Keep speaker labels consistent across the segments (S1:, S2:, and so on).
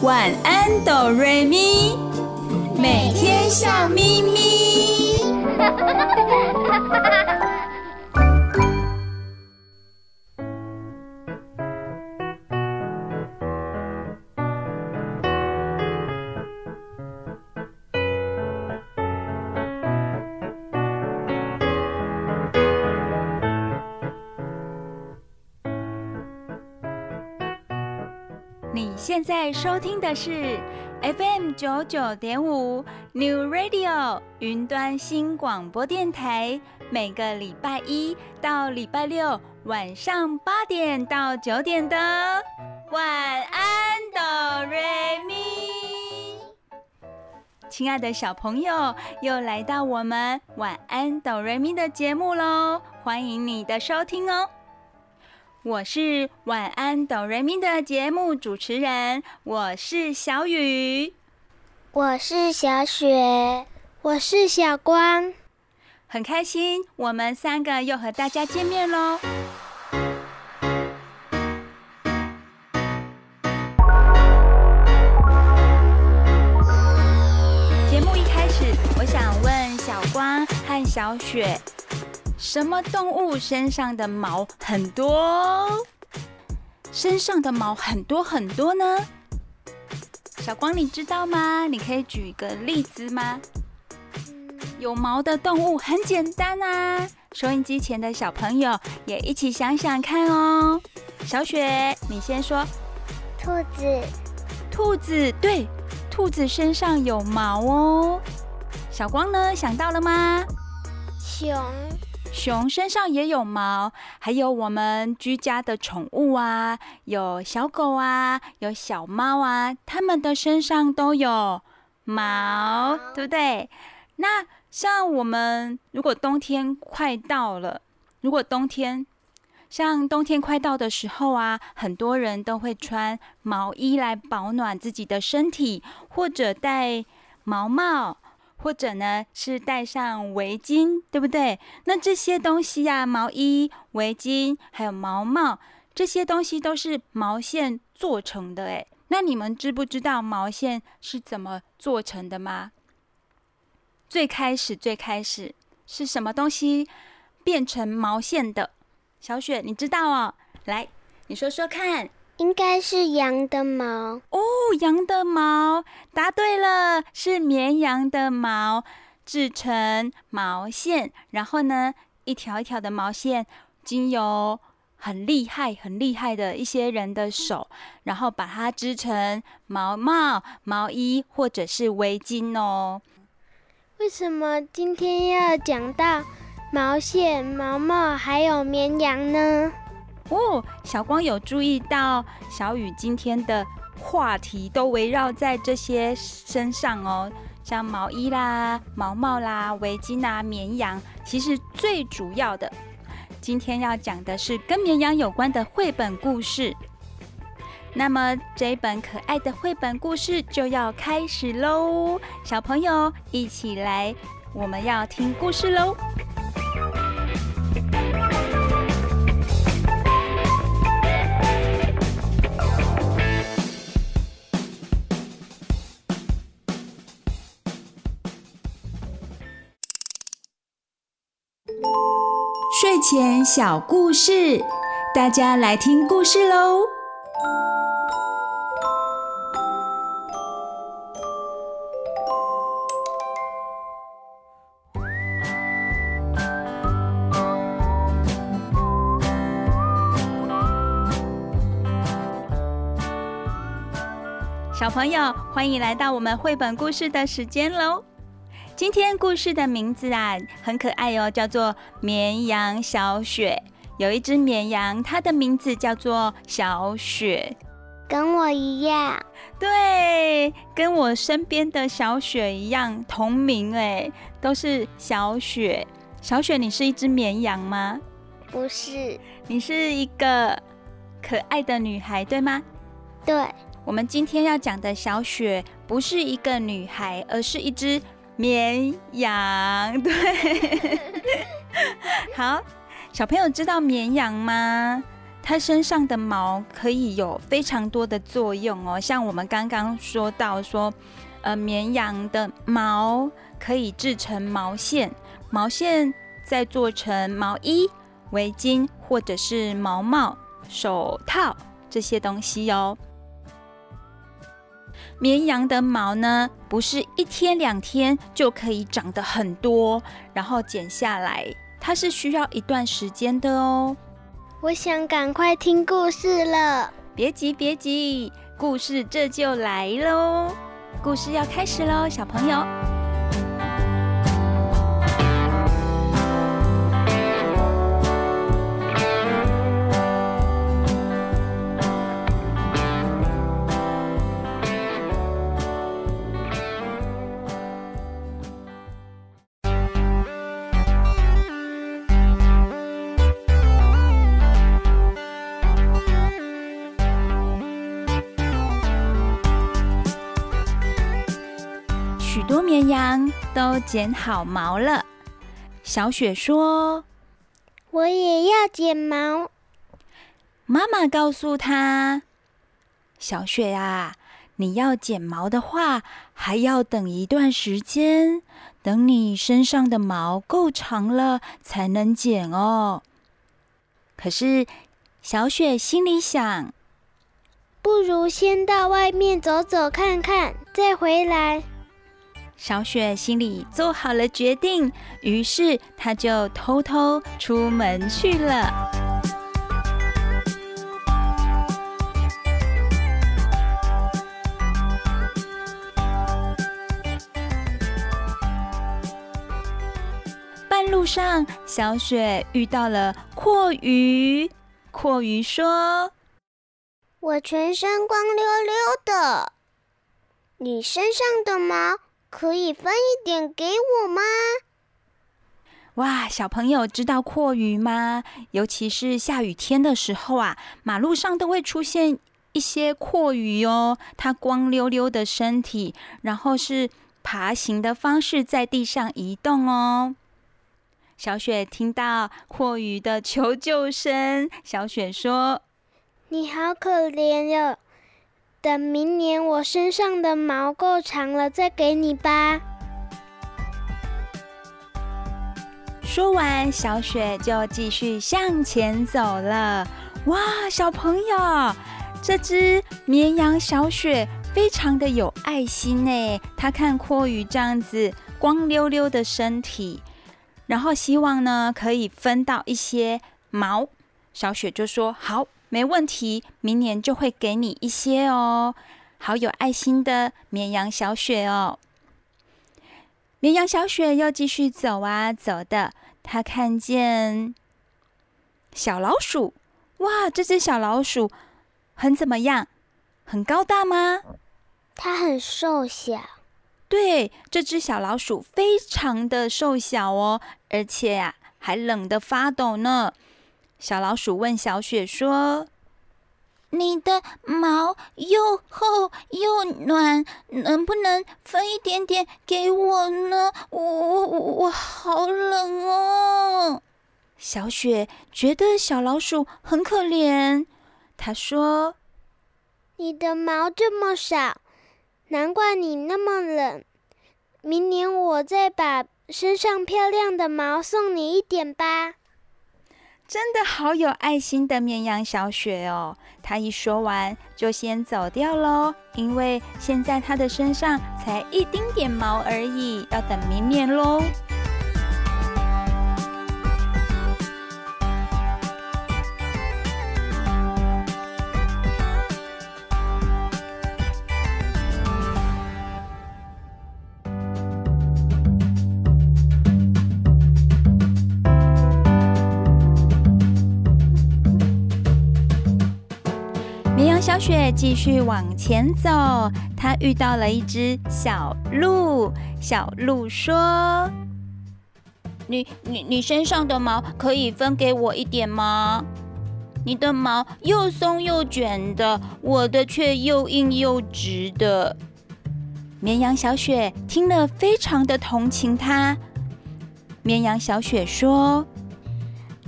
S1: 晚安哆瑞咪，每天笑眯眯。现在收听的是 FM 九九点五 New Radio 云端新广播电台，每个礼拜一到礼拜六晚上八点到九点的晚安哆瑞咪。亲爱的小朋友，又来到我们晚安哆瑞咪的节目喽，欢迎你的收听哦。我是晚安哆瑞咪的节目主持人，我是小雨，
S2: 我是小雪，我是小光，
S1: 很开心我们三个又和大家见面喽。节目一开始，我想问小光和小雪。什么动物身上的毛很多？身上的毛很多很多呢？小光，你知道吗？你可以举一个例子吗？有毛的动物很简单啊！收音机前的小朋友也一起想想看哦。小雪，你先说。
S2: 兔子。
S1: 兔子，对，兔子身上有毛哦。小光呢？想到了吗？
S2: 熊。
S1: 熊身上也有毛，还有我们居家的宠物啊，有小狗啊，有小猫啊，它们的身上都有毛，对不对？那像我们如果冬天快到了，如果冬天像冬天快到的时候啊，很多人都会穿毛衣来保暖自己的身体，或者戴毛帽。或者呢，是戴上围巾，对不对？那这些东西呀、啊，毛衣、围巾，还有毛帽，这些东西都是毛线做成的。诶，那你们知不知道毛线是怎么做成的吗？最开始，最开始是什么东西变成毛线的？小雪，你知道哦？来，你说说看。
S2: 应该是羊的毛
S1: 哦，羊的毛，答对了，是绵羊的毛制成毛线，然后呢，一条一条的毛线，经由很厉害、很厉害的一些人的手，然后把它织成毛帽、毛衣或者是围巾哦。
S2: 为什么今天要讲到毛线、毛帽还有绵羊呢？
S1: 哦，小光有注意到小雨今天的话题都围绕在这些身上哦，像毛衣啦、毛帽啦、围巾啊、绵羊。其实最主要的，今天要讲的是跟绵羊有关的绘本故事。那么这一本可爱的绘本故事就要开始喽，小朋友一起来，我们要听故事喽。小故事，大家来听故事喽。小朋友，欢迎来到我们绘本故事的时间喽。今天故事的名字啊，很可爱哦，叫做《绵羊小雪》。有一只绵羊，它的名字叫做小雪，
S2: 跟我一样。
S1: 对，跟我身边的小雪一样，同名哎，都是小雪。小雪，你是一只绵羊吗？
S2: 不是，
S1: 你是一个可爱的女孩，对吗？
S2: 对。
S1: 我们今天要讲的小雪，不是一个女孩，而是一只。绵羊，对，好，小朋友知道绵羊吗？它身上的毛可以有非常多的作用哦。像我们刚刚说到说，呃，绵羊的毛可以制成毛线，毛线再做成毛衣、围巾或者是毛帽、手套这些东西哦。绵羊的毛呢，不是一天两天就可以长得很多，然后剪下来，它是需要一段时间的哦。
S2: 我想赶快听故事了。
S1: 别急，别急，故事这就来喽！故事要开始喽，小朋友。都剪好毛了，小雪说：“
S2: 我也要剪毛。”
S1: 妈妈告诉她：“小雪啊，你要剪毛的话，还要等一段时间，等你身上的毛够长了才能剪哦。”可是小雪心里想：“
S2: 不如先到外面走走看看，再回来。”
S1: 小雪心里做好了决定，于是她就偷偷出门去了。半路上，小雪遇到了蛞蝓。蛞蝓说：“
S2: 我全身光溜溜的，你身上的毛？”可以分一点给我吗？
S1: 哇，小朋友知道阔鱼吗？尤其是下雨天的时候啊，马路上都会出现一些阔鱼哦。它光溜溜的身体，然后是爬行的方式在地上移动哦。小雪听到阔鱼的求救声，小雪说：“
S2: 你好可怜哟。”等明年我身上的毛够长了，再给你吧。
S1: 说完，小雪就继续向前走了。哇，小朋友，这只绵羊小雪非常的有爱心呢。它看蛞蝓这样子光溜溜的身体，然后希望呢可以分到一些毛。小雪就说：“好。”没问题，明年就会给你一些哦。好有爱心的绵羊小雪哦。绵羊小雪又继续走啊走的，它看见小老鼠。哇，这只小老鼠很怎么样？很高大吗？
S2: 它很瘦小。
S1: 对，这只小老鼠非常的瘦小哦，而且呀，还冷得发抖呢。小老鼠问小雪说：“你的毛又厚又暖，能不能分一点点给我呢？我我我我好冷哦！”小雪觉得小老鼠很可怜，她说：“
S2: 你的毛这么少，难怪你那么冷。明年我再把身上漂亮的毛送你一点吧。”
S1: 真的好有爱心的绵羊小雪哦！她一说完就先走掉喽，因为现在她的身上才一丁点毛而已，要等明年喽。小雪继续往前走，她遇到了一只小鹿。小鹿说：“你、你、你身上的毛可以分给我一点吗？你的毛又松又卷的，我的却又硬又直的。”绵羊小雪听了，非常的同情它。绵羊小雪说：“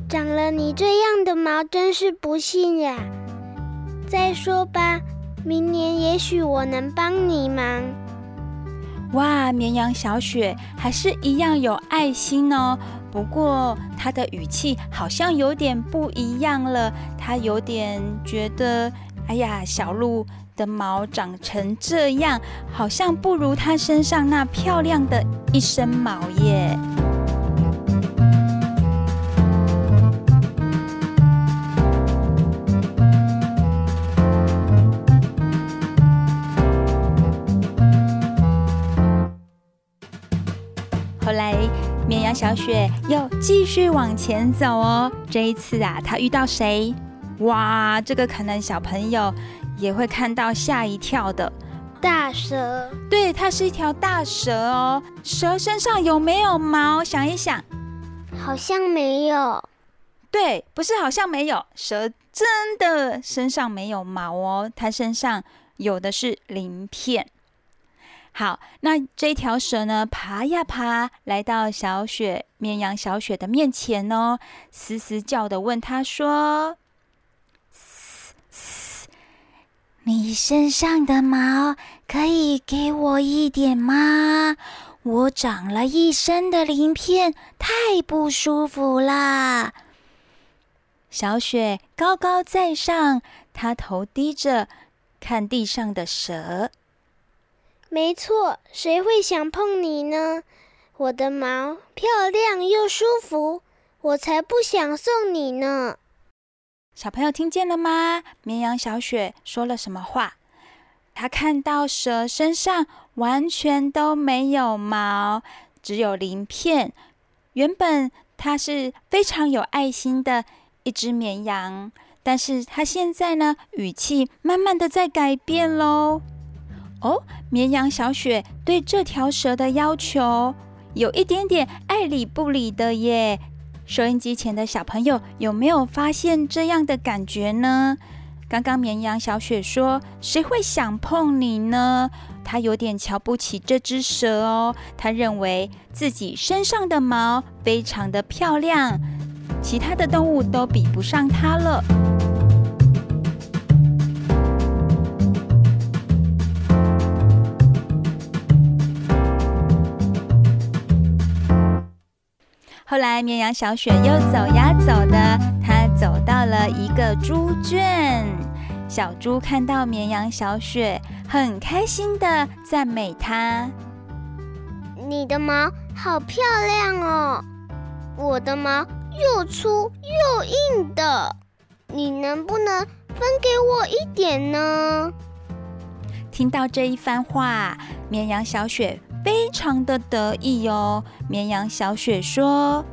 S2: 长了你这样的毛，真是不幸呀。再说吧，明年也许我能帮你忙。
S1: 哇，绵羊小雪还是一样有爱心哦。不过她的语气好像有点不一样了，她有点觉得，哎呀，小鹿的毛长成这样，好像不如她身上那漂亮的一身毛耶。小雪又继续往前走哦。这一次啊，她遇到谁？哇，这个可能小朋友。也会看到吓一跳的
S2: 大蛇，
S1: 对，它是一条大蛇哦。蛇身上有没有毛？想一想，
S2: 好像没有。
S1: 对，不是好像没有，蛇真的身上没有毛哦，它身上有的是鳞片。好，那这条蛇呢，爬呀爬，来到小雪绵羊小雪的面前哦，嘶嘶叫的问他说。嘶嘶你身上的毛可以给我一点吗？我长了一身的鳞片，太不舒服啦。小雪高高在上，她头低着，看地上的蛇。
S2: 没错，谁会想碰你呢？我的毛漂亮又舒服，我才不想送你呢。
S1: 小朋友听见了吗？绵羊小雪说了什么话？他看到蛇身上完全都没有毛，只有鳞片。原本它是非常有爱心的一只绵羊，但是它现在呢，语气慢慢的在改变喽。哦，绵羊小雪对这条蛇的要求有一点点爱理不理的耶。收音机前的小朋友有没有发现这样的感觉呢？刚刚绵羊小雪说：“谁会想碰你呢？”他有点瞧不起这只蛇哦。他认为自己身上的毛非常的漂亮，其他的动物都比不上它了。后来，绵羊小雪又走呀走的，它走到了一个猪圈。小猪看到绵羊小雪，很开心的赞美它：“
S2: 你的毛好漂亮哦，我的毛又粗又硬的，你能不能分给我一点呢？”
S1: 听到这一番话，绵羊小雪。非常的得意哦，绵羊小雪说：“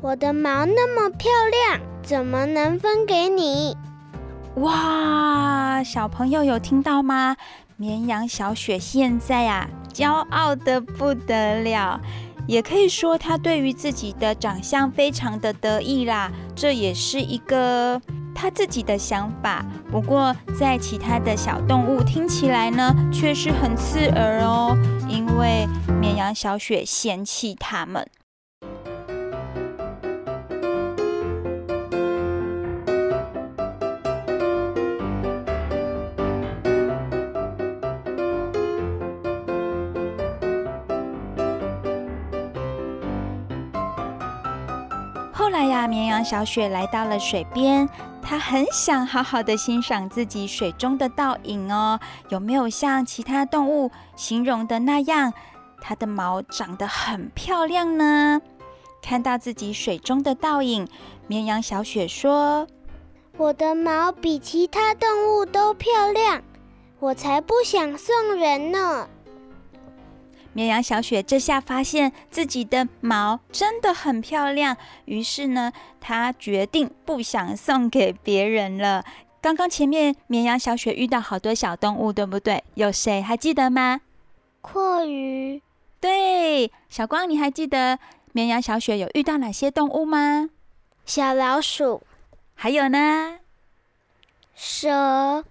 S2: 我的毛那么漂亮，怎么能分给你？”
S1: 哇，小朋友有听到吗？绵羊小雪现在啊，骄傲的不得了，也可以说她对于自己的长相非常的得意啦。这也是一个。他自己的想法，不过在其他的小动物听起来呢，却是很刺耳哦，因为绵羊小雪嫌弃他们。后来呀，绵羊小雪来到了水边。他很想好好的欣赏自己水中的倒影哦，有没有像其他动物形容的那样，它的毛长得很漂亮呢？看到自己水中的倒影，绵羊小雪说：“
S2: 我的毛比其他动物都漂亮，我才不想送人呢。”
S1: 绵羊小雪这下发现自己的毛真的很漂亮，于是呢，她决定不想送给别人了。刚刚前面绵羊小雪遇到好多小动物，对不对？有谁还记得吗？
S2: 蛞蝓。
S1: 对，小光，你还记得绵羊小雪有遇到哪些动物吗？
S2: 小老鼠。
S1: 还有呢？
S2: 蛇。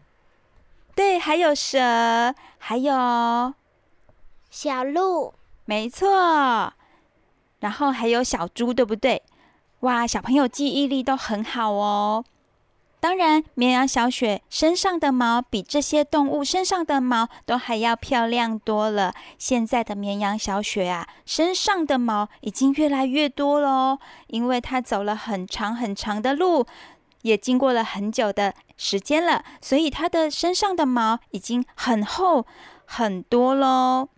S1: 对，还有蛇，还有。
S2: 小鹿，
S1: 没错，然后还有小猪，对不对？哇，小朋友记忆力都很好哦。当然，绵羊小雪身上的毛比这些动物身上的毛都还要漂亮多了。现在的绵羊小雪啊，身上的毛已经越来越多了哦，因为它走了很长很长的路，也经过了很久的时间了，所以它的身上的毛已经很厚很多喽。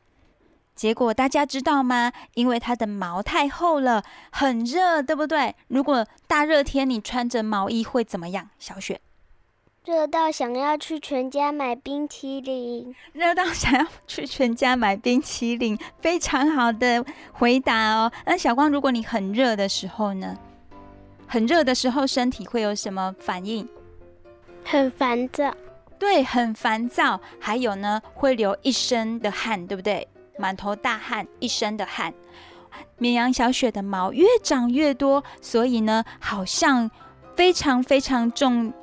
S1: 结果大家知道吗？因为它的毛太厚了，很热，对不对？如果大热天你穿着毛衣会怎么样？小雪，
S2: 热到想要去全家买冰淇淋。
S1: 热到想要去全家买冰淇淋，非常好的回答哦。那小光，如果你很热的时候呢？很热的时候，身体会有什么反应？
S2: 很烦躁。
S1: 对，很烦躁。还有呢，会流一身的汗，对不对？满头大汗，一身的汗。绵羊小雪的毛越长越多，所以呢，好像非常非常重。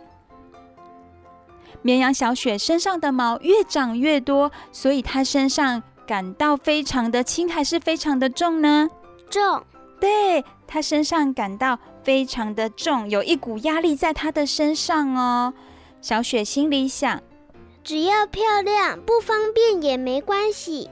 S1: 绵羊小雪身上的毛越长越多，所以它身上感到非常的轻，还是非常的重呢？
S2: 重。
S1: 对，它身上感到非常的重，有一股压力在它的身上哦。小雪心里想：
S2: 只要漂亮，不方便也没关系。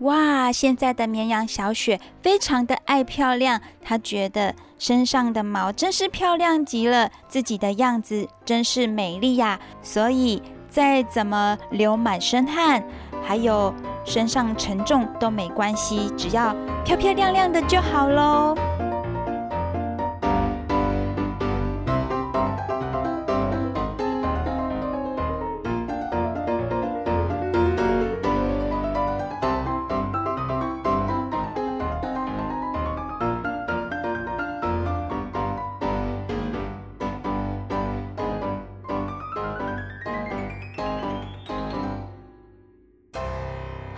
S1: 哇，现在的绵羊小雪非常的爱漂亮，她觉得身上的毛真是漂亮极了，自己的样子真是美丽呀。所以再怎么流满身汗，还有身上沉重都没关系，只要漂漂亮亮的就好喽。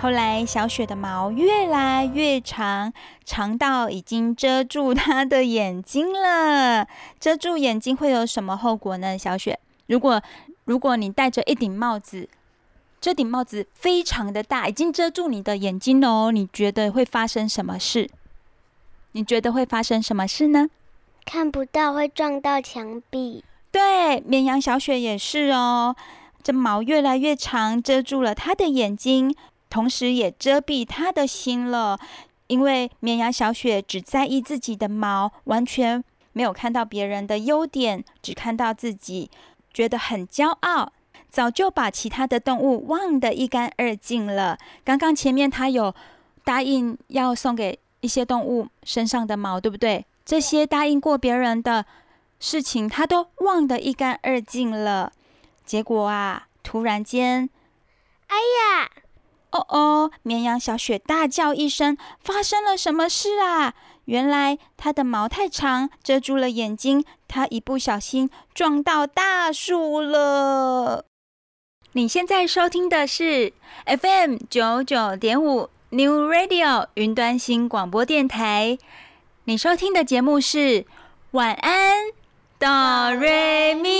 S1: 后来，小雪的毛越来越长，长到已经遮住她的眼睛了。遮住眼睛会有什么后果呢？小雪，如果如果你戴着一顶帽子，这顶帽子非常的大，已经遮住你的眼睛了哦，你觉得会发生什么事？你觉得会发生什么事呢？
S2: 看不到，会撞到墙壁。
S1: 对，绵羊小雪也是哦，这毛越来越长，遮住了她的眼睛。同时也遮蔽他的心了，因为绵羊小雪只在意自己的毛，完全没有看到别人的优点，只看到自己，觉得很骄傲，早就把其他的动物忘得一干二净了。刚刚前面他有答应要送给一些动物身上的毛，对不对？这些答应过别人的事情，他都忘得一干二净了。结果啊，突然间，
S2: 哎呀！
S1: 哦哦！绵羊小雪大叫一声：“发生了什么事啊？”原来它的毛太长，遮住了眼睛，它一不小心撞到大树了。你现在收听的是 FM 九九点五 New Radio 云端新广播电台。你收听的节目是《晚安，哆瑞咪》。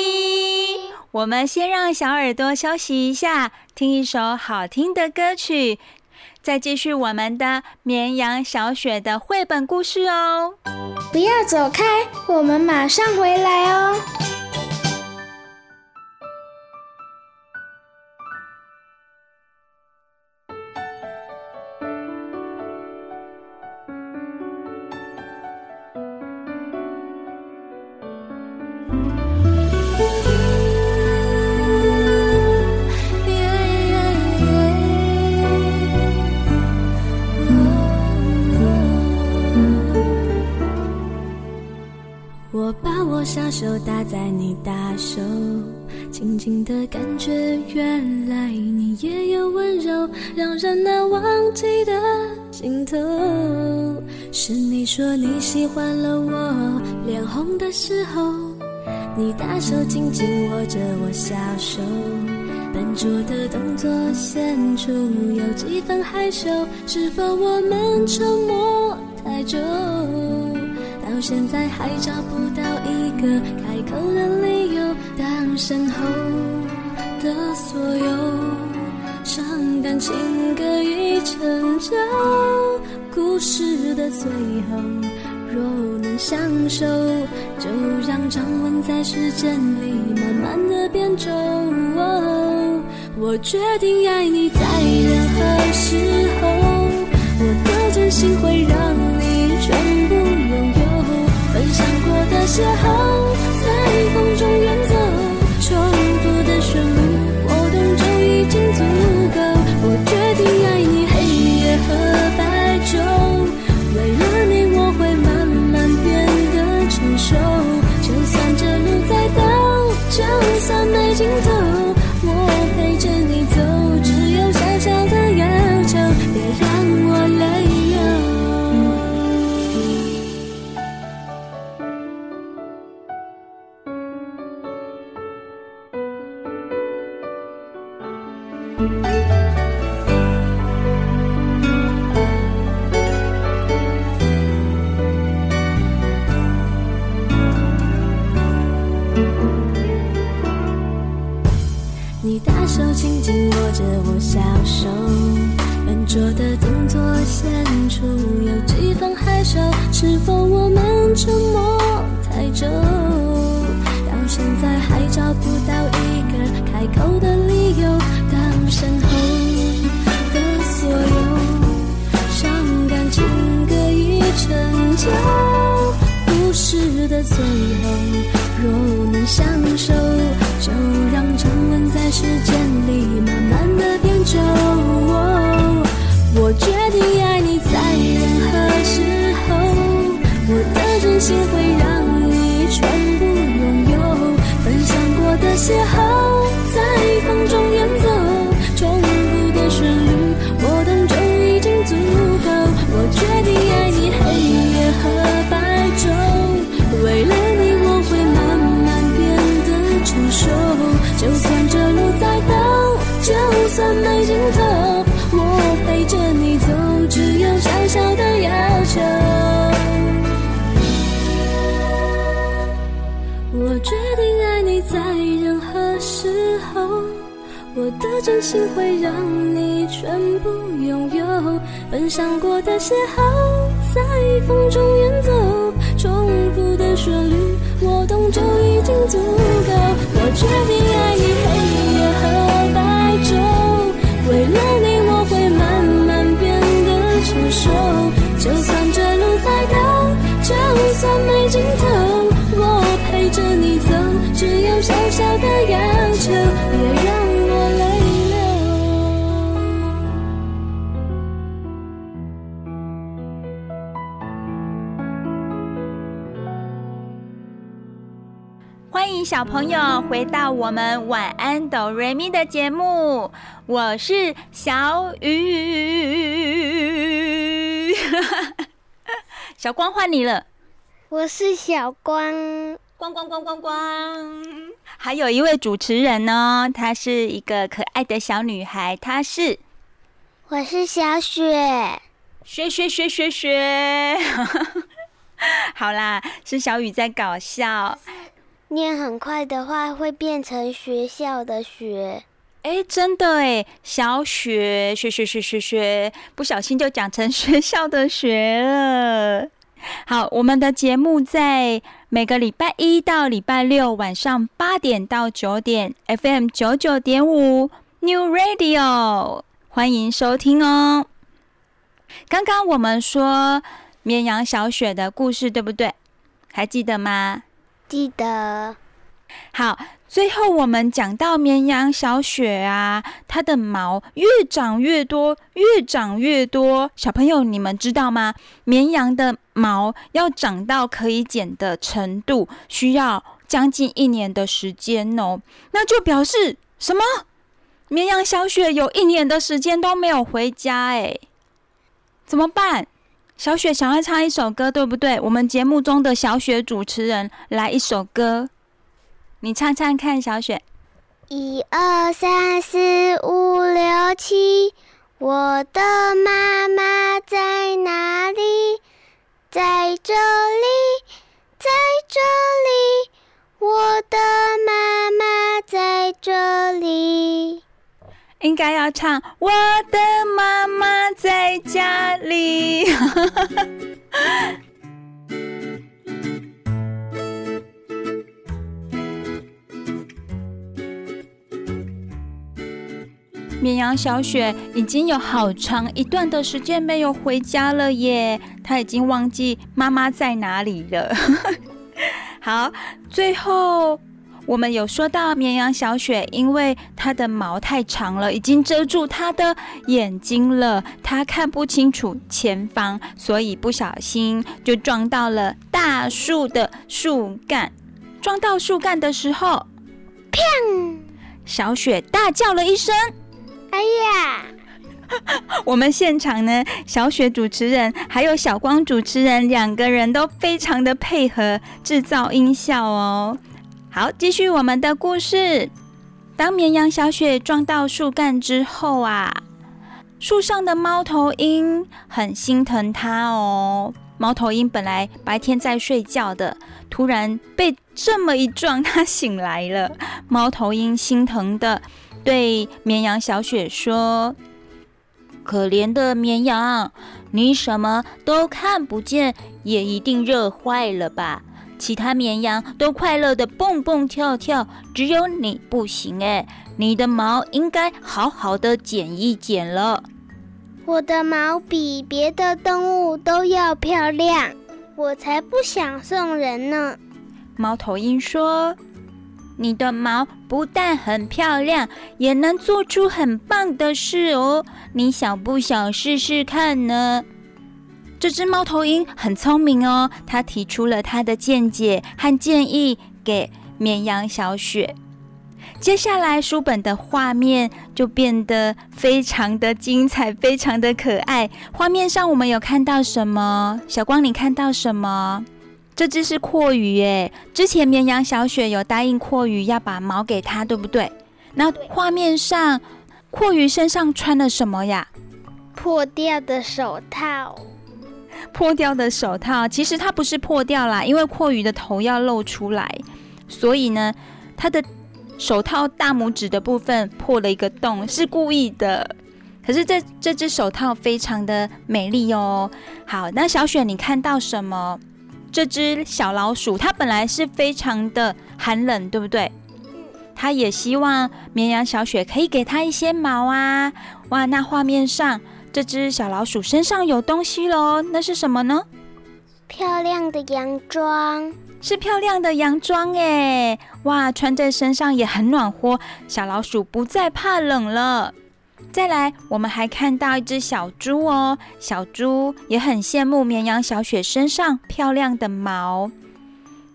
S1: 我们先让小耳朵休息一下，听一首好听的歌曲，再继续我们的绵羊小雪的绘本故事哦。
S2: 不要走开，我们马上回来哦。
S3: 大手，轻轻的感觉，原来你也有温柔，让人难忘记的尽头。是你说你喜欢了我脸红的时候，你大手紧紧握着我小手，笨拙的动作显出有几分害羞，是否我们沉默太久？到现在还找不到一个开口的理由，当身后的所有伤感情歌已成就，故事的最后若能相守，就让掌纹在时间里慢慢的变皱。我决定爱你在任何时候，我的真心会让邂逅，在风中远走，重复的旋律，我懂就已经足够。我决定爱你，黑夜和白昼，为了你我会慢慢变得成熟，就算这路再陡，就算没尽头。握着我小手，笨拙的动作显出有几分害羞。是否我们沉默太久，到现在还找不到一个开口的理由？当身后的所有伤感情歌已成旧故事的最后，若能相守。就让沉沦在时间里慢慢的变皱，我决定爱你在任何时候，我的真心会让你全部拥有，分享过的邂逅。真心会让你全部拥有，分享过的邂逅在风中远走，重复的旋律，我懂就已经足够。我决定爱你黑夜和白昼，为了你我会慢慢变得成熟。就算这路再陡，就算没尽头，我陪着你走，只有小小的要求，
S1: 小朋友，回到我们晚安哆瑞咪的节目，我是小雨。小光换你了，
S2: 我是小光，
S1: 光光光光光。还有一位主持人呢，她是一个可爱的小女孩，她是，
S2: 我是小雪，
S1: 雪雪雪雪雪。好啦，是小雨在搞笑。
S2: 念很快的话，会变成学校的学。
S1: 哎，真的哎，小雪学学学学学，不小心就讲成学校的学了。好，我们的节目在每个礼拜一到礼拜六晚上八点到九点，FM 九九点五 New Radio，欢迎收听哦。刚刚我们说绵羊小雪的故事，对不对？还记得吗？
S2: 记得，
S1: 好，最后我们讲到绵羊小雪啊，它的毛越长越多，越长越多。小朋友，你们知道吗？绵羊的毛要长到可以剪的程度，需要将近一年的时间哦。那就表示什么？绵羊小雪有一年的时间都没有回家，诶，怎么办？小雪想要唱一首歌，对不对？我们节目中的小雪主持人来一首歌，你唱唱看，小雪。
S2: 一二三四五六七，我的妈妈在哪里？在这里，在这里，我的
S1: 应该要唱《我的妈妈在家里》嗯。绵羊小雪已经有好长一段的时间没有回家了耶，她已经忘记妈妈在哪里了。好，最后我们有说到绵羊小雪，因为它的毛太长了，已经遮住它的眼睛了，它看不清楚前方，所以不小心就撞到了大树的树干。撞到树干的时候，
S2: 砰！
S1: 小雪大叫了一声。
S2: 哎呀！
S1: 我们现场呢，小雪主持人还有小光主持人两个人都非常的配合制造音效哦。好，继续我们的故事。当绵羊小雪撞到树干之后啊，树上的猫头鹰很心疼它哦。猫头鹰本来白天在睡觉的，突然被这么一撞，它醒来了。猫头鹰心疼的。对绵羊小雪说：“可怜的绵羊，你什么都看不见，也一定热坏了吧？其他绵羊都快乐的蹦蹦跳跳，只有你不行哎！你的毛应该好好的剪一剪了。
S2: 我的毛比别的动物都要漂亮，我才不想送人呢。”
S1: 猫头鹰说。你的毛不但很漂亮，也能做出很棒的事哦。你想不想试试看呢？这只猫头鹰很聪明哦，它提出了它的见解和建议给绵羊小雪。接下来书本的画面就变得非常的精彩，非常的可爱。画面上我们有看到什么？小光，你看到什么？这只是蛞蝓哎，之前绵羊小雪有答应蛞蝓要把毛给它，对不对？那画面上，蛞蝓身上穿了什么呀？
S2: 破掉的手套。
S1: 破掉的手套，其实它不是破掉啦，因为蛞蝓的头要露出来，所以呢，它的手套大拇指的部分破了一个洞，是故意的。可是这这只手套非常的美丽哦。好，那小雪你看到什么？这只小老鼠，它本来是非常的寒冷，对不对？它也希望绵羊小雪可以给它一些毛啊！哇，那画面上这只小老鼠身上有东西喽，那是什么呢？
S2: 漂亮的洋装，
S1: 是漂亮的洋装哎！哇，穿在身上也很暖和，小老鼠不再怕冷了。再来，我们还看到一只小猪哦，小猪也很羡慕绵羊小雪身上漂亮的毛。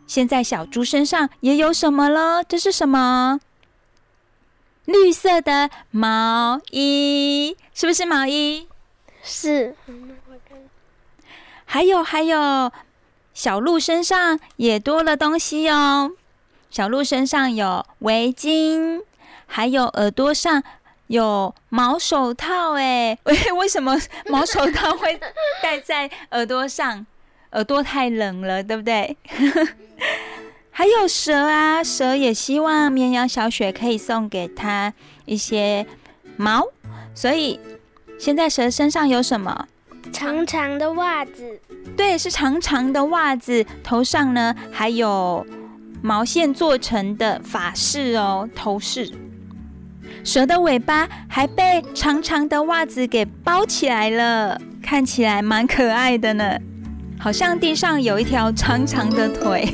S1: 现在小猪身上也有什么了？这是什么？绿色的毛衣，是不是毛衣？
S2: 是。
S1: 还有还有，小鹿身上也多了东西哦。小鹿身上有围巾，还有耳朵上。有毛手套哎，为 为什么毛手套会戴在耳朵上？耳朵太冷了，对不对？还有蛇啊，蛇也希望绵羊小雪可以送给他一些毛，所以现在蛇身上有什么？
S2: 长长的袜子。
S1: 对，是长长的袜子。头上呢，还有毛线做成的发饰哦，头饰。蛇的尾巴还被长长的袜子给包起来了，看起来蛮可爱的呢，好像地上有一条长长的腿。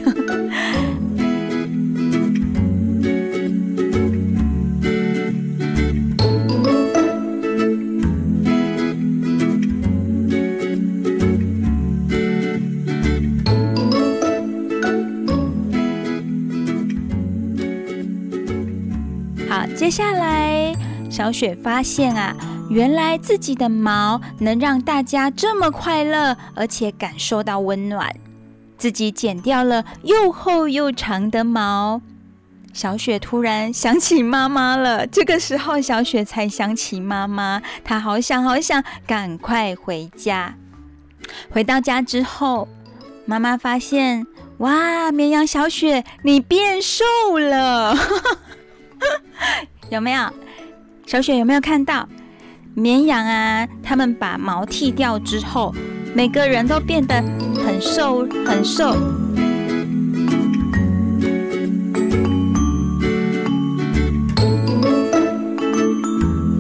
S1: 接下来，小雪发现啊，原来自己的毛能让大家这么快乐，而且感受到温暖。自己剪掉了又厚又长的毛，小雪突然想起妈妈了。这个时候，小雪才想起妈妈，她好想好想赶快回家。回到家之后，妈妈发现，哇，绵羊小雪，你变瘦了。有没有？小雪有没有看到绵羊啊？他们把毛剃掉之后，每个人都变得很瘦很瘦。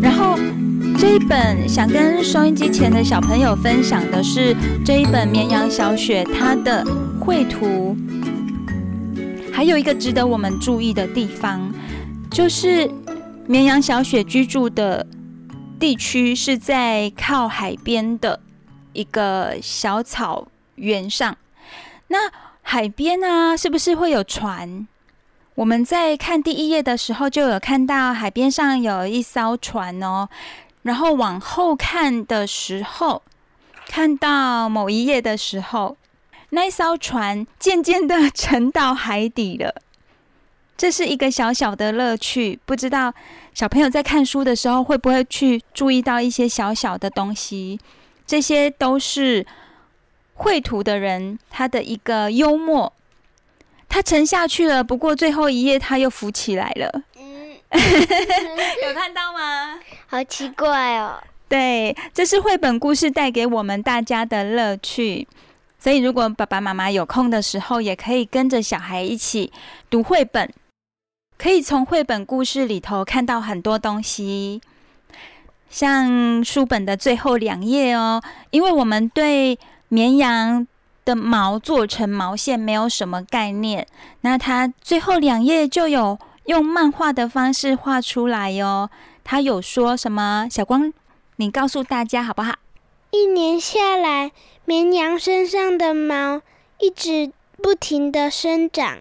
S1: 然后这一本想跟收音机前的小朋友分享的是这一本绵羊小雪它的绘图，还有一个值得我们注意的地方，就是绵羊小雪居住的地区是在靠海边的一个小草原上。那海边呢，是不是会有船？我们在看第一页的时候就有看到海边上有一艘船哦。然后往后看的时候，看到某一页的时候，那艘船渐渐的沉到海底了。这是一个小小的乐趣，不知道小朋友在看书的时候会不会去注意到一些小小的东西？这些都是绘图的人他的一个幽默。他沉下去了，不过最后一页他又浮起来了。有看到吗？
S2: 好奇怪哦。
S1: 对，这是绘本故事带给我们大家的乐趣。所以，如果爸爸妈妈有空的时候，也可以跟着小孩一起读绘本，可以从绘本故事里头看到很多东西。像书本的最后两页哦，因为我们对绵羊的毛做成毛线没有什么概念，那它最后两页就有。用漫画的方式画出来哟、哦。他有说什么？小光，你告诉大家好不好？
S2: 一年下来，绵羊身上的毛一直不停的生长。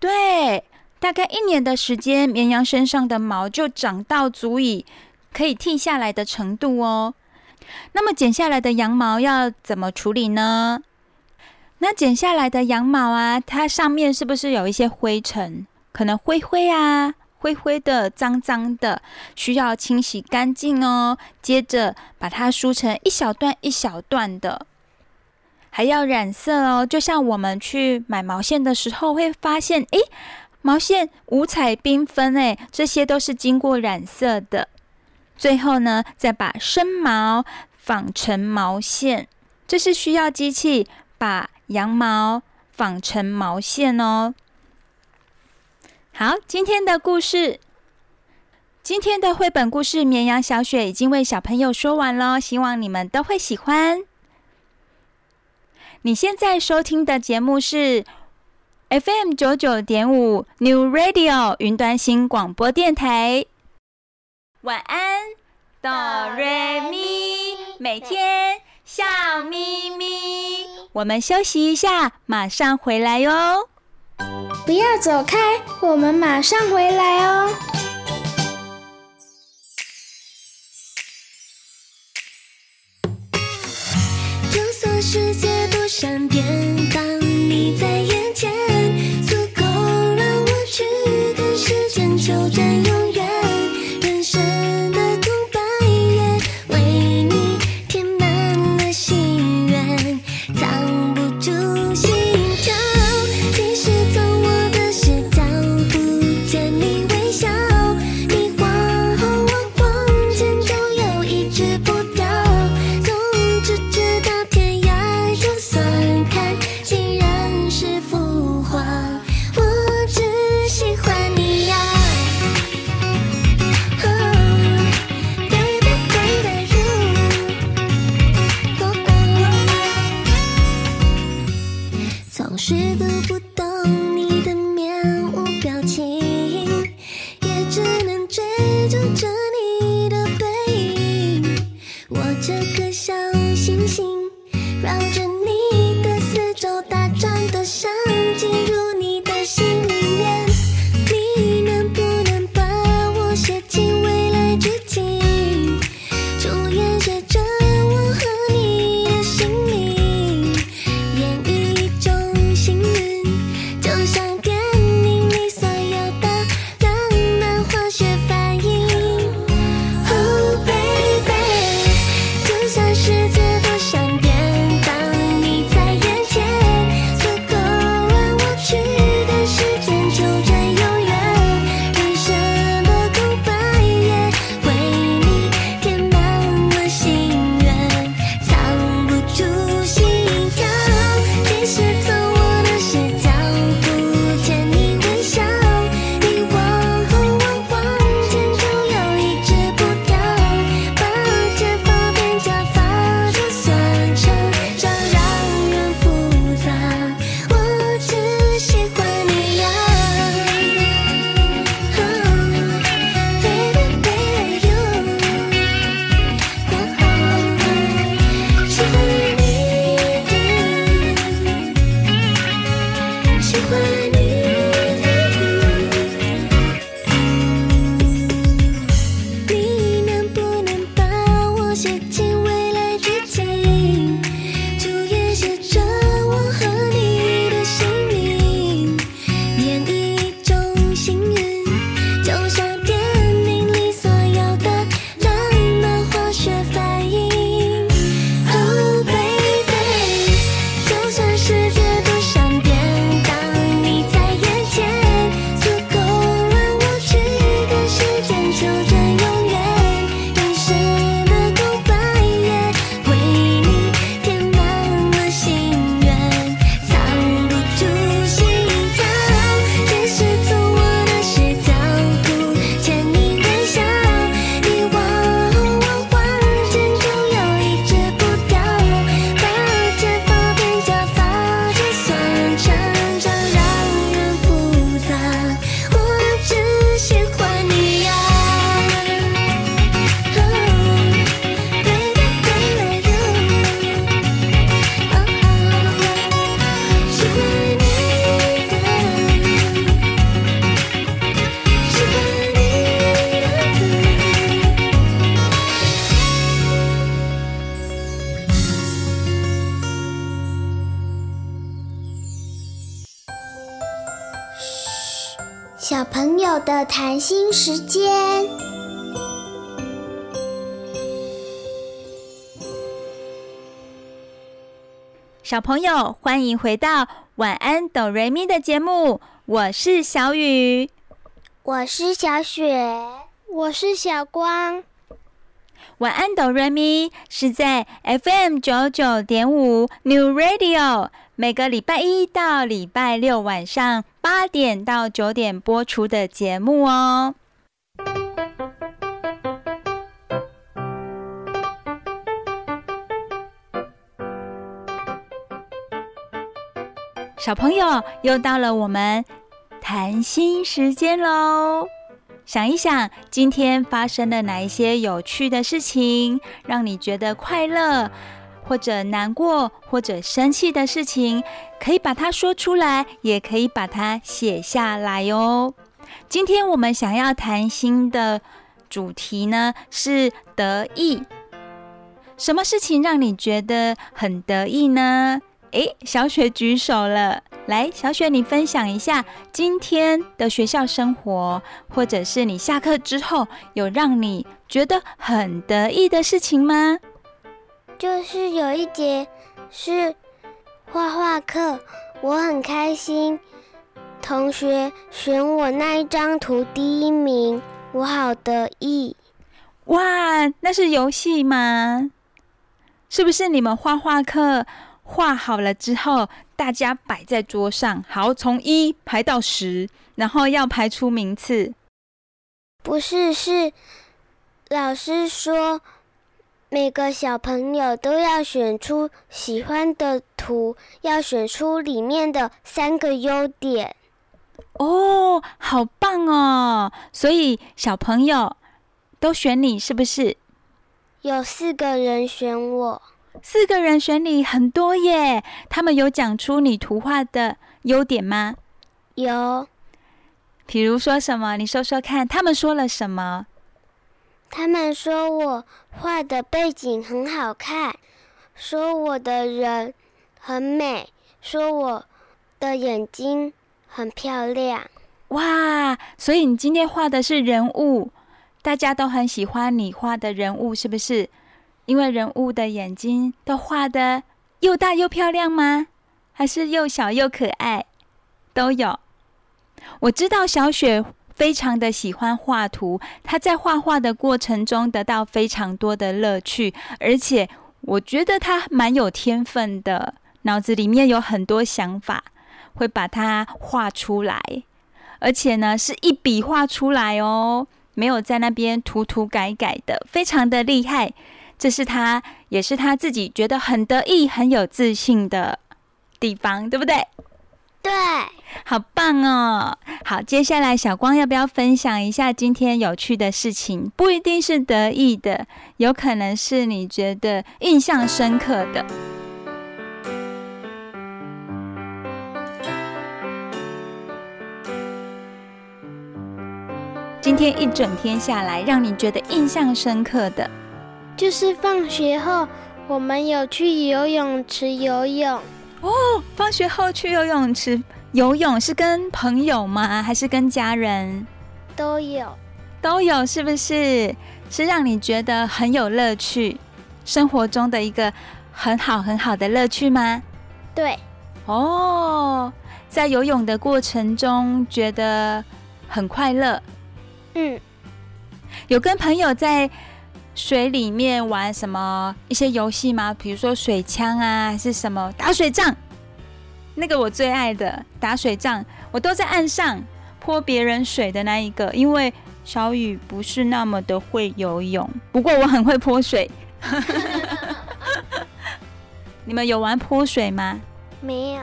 S1: 对，大概一年的时间，绵羊身上的毛就长到足以可以剃下来的程度哦。那么剪下来的羊毛要怎么处理呢？那剪下来的羊毛啊，它上面是不是有一些灰尘？可能灰灰啊，灰灰的、脏脏的，需要清洗干净哦。接着把它梳成一小段一小段的，还要染色哦。就像我们去买毛线的时候，会发现，诶，毛线五彩缤纷，诶，这些都是经过染色的。最后呢，再把生毛纺成毛线，这是需要机器把羊毛纺成毛线哦。好，今天的故事，今天的绘本故事《绵羊小雪》已经为小朋友说完了，希望你们都会喜欢。你现在收听的节目是 FM 九九点五 New Radio 云端新广播电台。晚安，哆瑞咪，每天笑眯眯。我们休息一下，马上回来哟。
S4: 不要走开，我们马上回来哦。
S5: 世界多善变，当你在眼前，足够让我去看时间求证永远。小朋友的谈心时间。
S1: 小朋友，欢迎回到晚安哆瑞咪的节目，我是小雨，
S2: 我是小雪，
S6: 我是小光。
S1: 晚安哆瑞咪是在 FM 九九点五 New Radio，每个礼拜一到礼拜六晚上八点到九点播出的节目哦。小朋友，又到了我们谈心时间喽。想一想，今天发生了哪一些有趣的事情，让你觉得快乐，或者难过，或者生气的事情，可以把它说出来，也可以把它写下来哟。今天我们想要谈心的主题呢，是得意。什么事情让你觉得很得意呢？诶，小雪举手了。来，小雪，你分享一下今天的学校生活，或者是你下课之后有让你觉得很得意的事情吗？
S2: 就是有一节是画画课，我很开心，同学选我那一张图第一名，我好得意。
S1: 哇，那是游戏吗？是不是你们画画课？画好了之后，大家摆在桌上，好，从一排到十，然后要排出名次。
S2: 不是，是老师说每个小朋友都要选出喜欢的图，要选出里面的三个优点。
S1: 哦，好棒哦！所以小朋友都选你，是不是？
S2: 有四个人选我。
S1: 四个人选你很多耶，他们有讲出你图画的优点吗？
S2: 有，
S1: 比如说什么？你说说看，他们说了什么？
S2: 他们说我画的背景很好看，说我的人很美，说我的眼睛很漂亮。
S1: 哇，所以你今天画的是人物，大家都很喜欢你画的人物，是不是？因为人物的眼睛都画得又大又漂亮吗？还是又小又可爱？都有。我知道小雪非常的喜欢画图，他在画画的过程中得到非常多的乐趣，而且我觉得他蛮有天分的，脑子里面有很多想法，会把它画出来，而且呢是一笔画出来哦，没有在那边涂涂改改的，非常的厉害。这是他，也是他自己觉得很得意、很有自信的地方，对不对？
S2: 对，
S1: 好棒哦！好，接下来小光要不要分享一下今天有趣的事情？不一定是得意的，有可能是你觉得印象深刻的。今天一整天下来，让你觉得印象深刻的。
S6: 就是放学后，我们有去游泳池游泳。
S1: 哦，放学后去游泳池游泳是跟朋友吗？还是跟家人？
S6: 都有，
S1: 都有，是不是？是让你觉得很有乐趣，生活中的一个很好很好的乐趣吗？
S6: 对。
S1: 哦，在游泳的过程中觉得很快乐。
S6: 嗯，
S1: 有跟朋友在。水里面玩什么一些游戏吗？比如说水枪啊，还是什么打水仗？那个我最爱的打水仗，我都在岸上泼别人水的那一个，因为小雨不是那么的会游泳，不过我很会泼水。你们有玩泼水吗？
S6: 没有。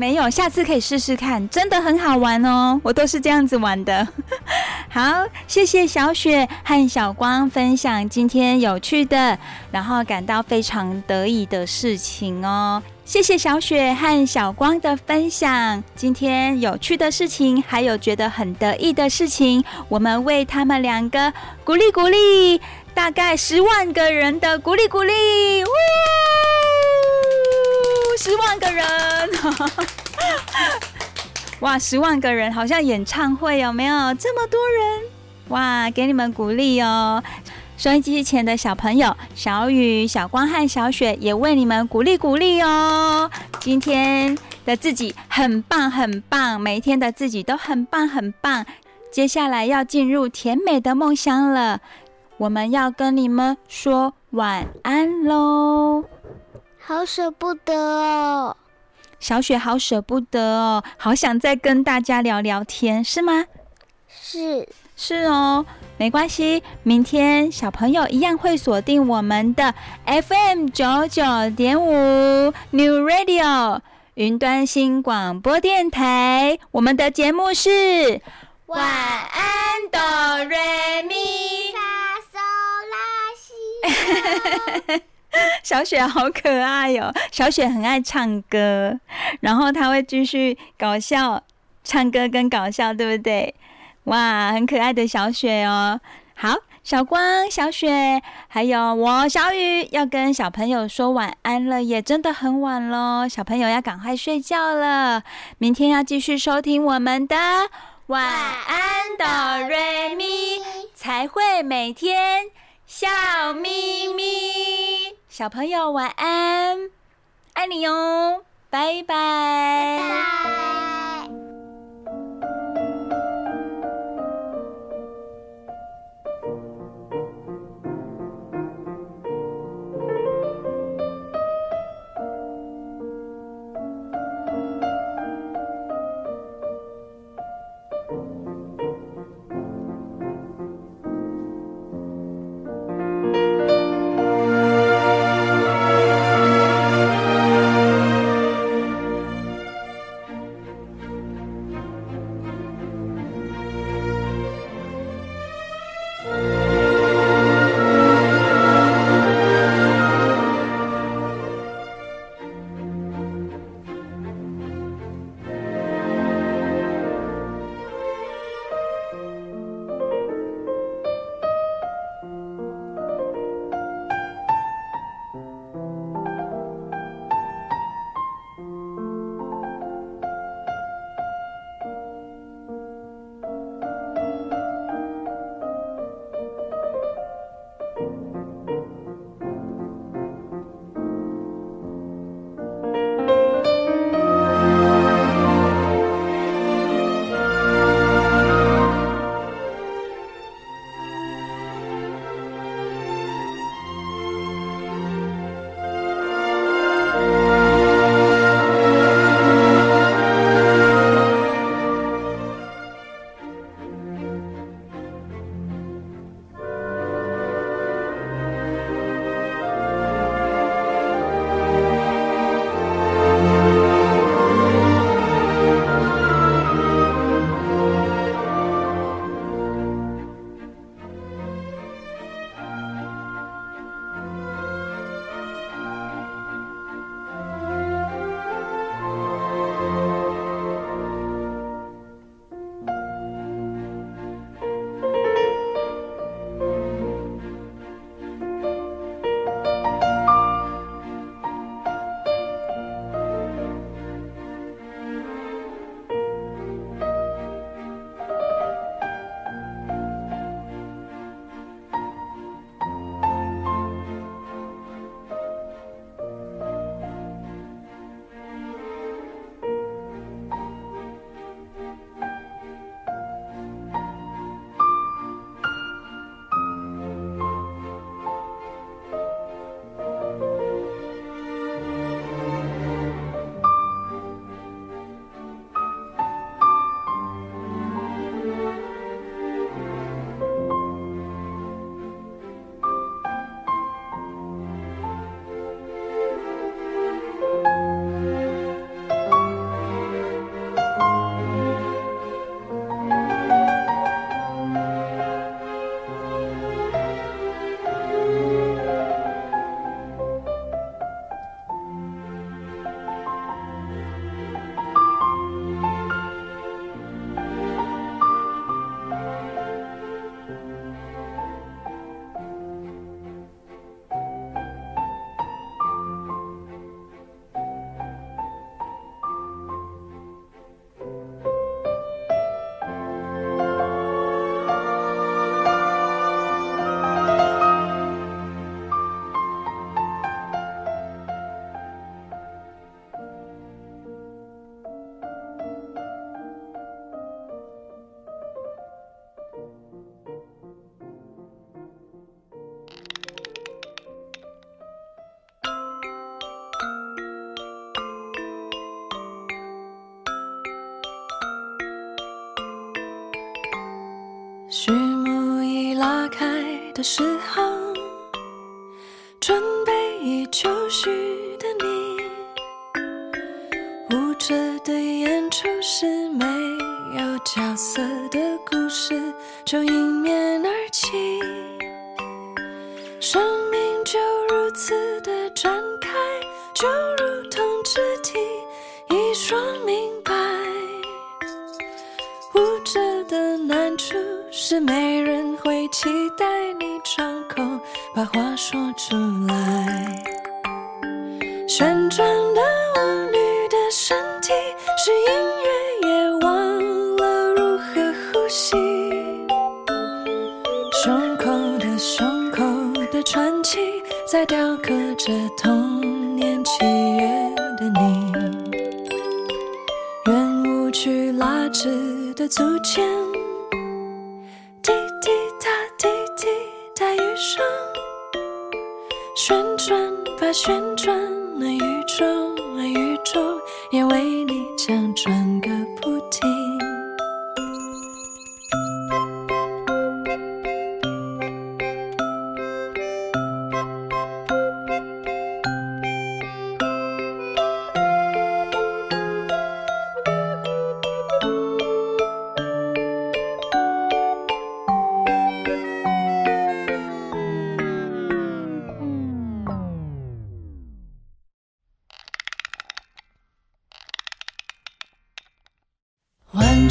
S1: 没有，下次可以试试看，真的很好玩哦！我都是这样子玩的。好，谢谢小雪和小光分享今天有趣的，然后感到非常得意的事情哦。谢谢小雪和小光的分享，今天有趣的事情，还有觉得很得意的事情，我们为他们两个鼓励鼓励，大概十万个人的鼓励鼓励，十万个人，哇，十万个人好像演唱会，有没有这么多人？哇，给你们鼓励哦！收音机前的小朋友，小雨、小光和小雪也为你们鼓励鼓励哦。今天的自己很棒很棒，每一天的自己都很棒很棒。接下来要进入甜美的梦乡了，我们要跟你们说晚安喽。
S2: 好舍不得哦。
S1: 小雪好舍不得哦，好想再跟大家聊聊天，是吗？
S2: 是
S1: 是哦，没关系，明天小朋友一样会锁定我们的 FM 九九点五 New Radio 云端新广播电台，我们的节目是
S2: 晚安哆瑞咪发嗦拉西。
S1: 小雪好可爱哟、哦！小雪很爱唱歌，然后她会继续搞笑，唱歌跟搞笑，对不对？哇，很可爱的小雪哦！好，小光、小雪，还有我小雨，要跟小朋友说晚安了，也真的很晚喽，小朋友要赶快睡觉了。明天要继续收听我们的晚安哆瑞咪，才会每天笑眯咪。小朋友晚安，爱你哟，拜拜。
S3: 序幕已拉开的时候，准备已就绪的你，舞者的演出是没有角色的故事，就应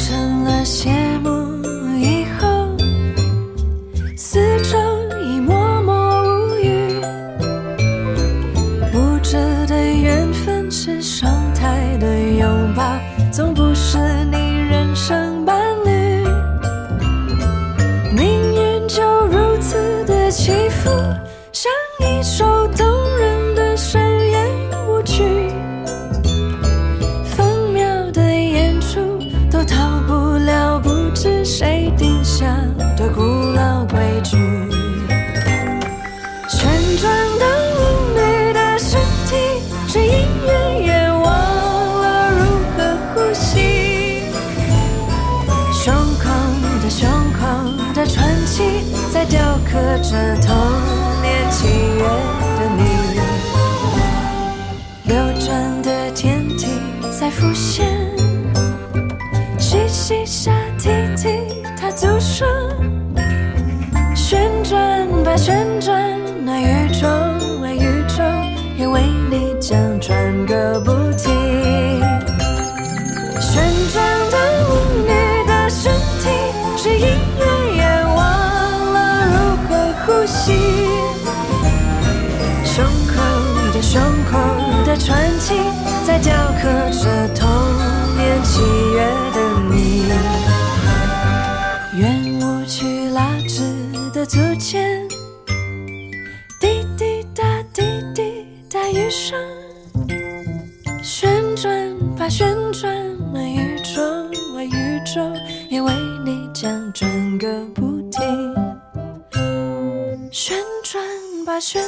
S3: 成。上，旋转吧，旋转，那宇宙啊，宇宙也为你将转个不停。旋转吧，旋。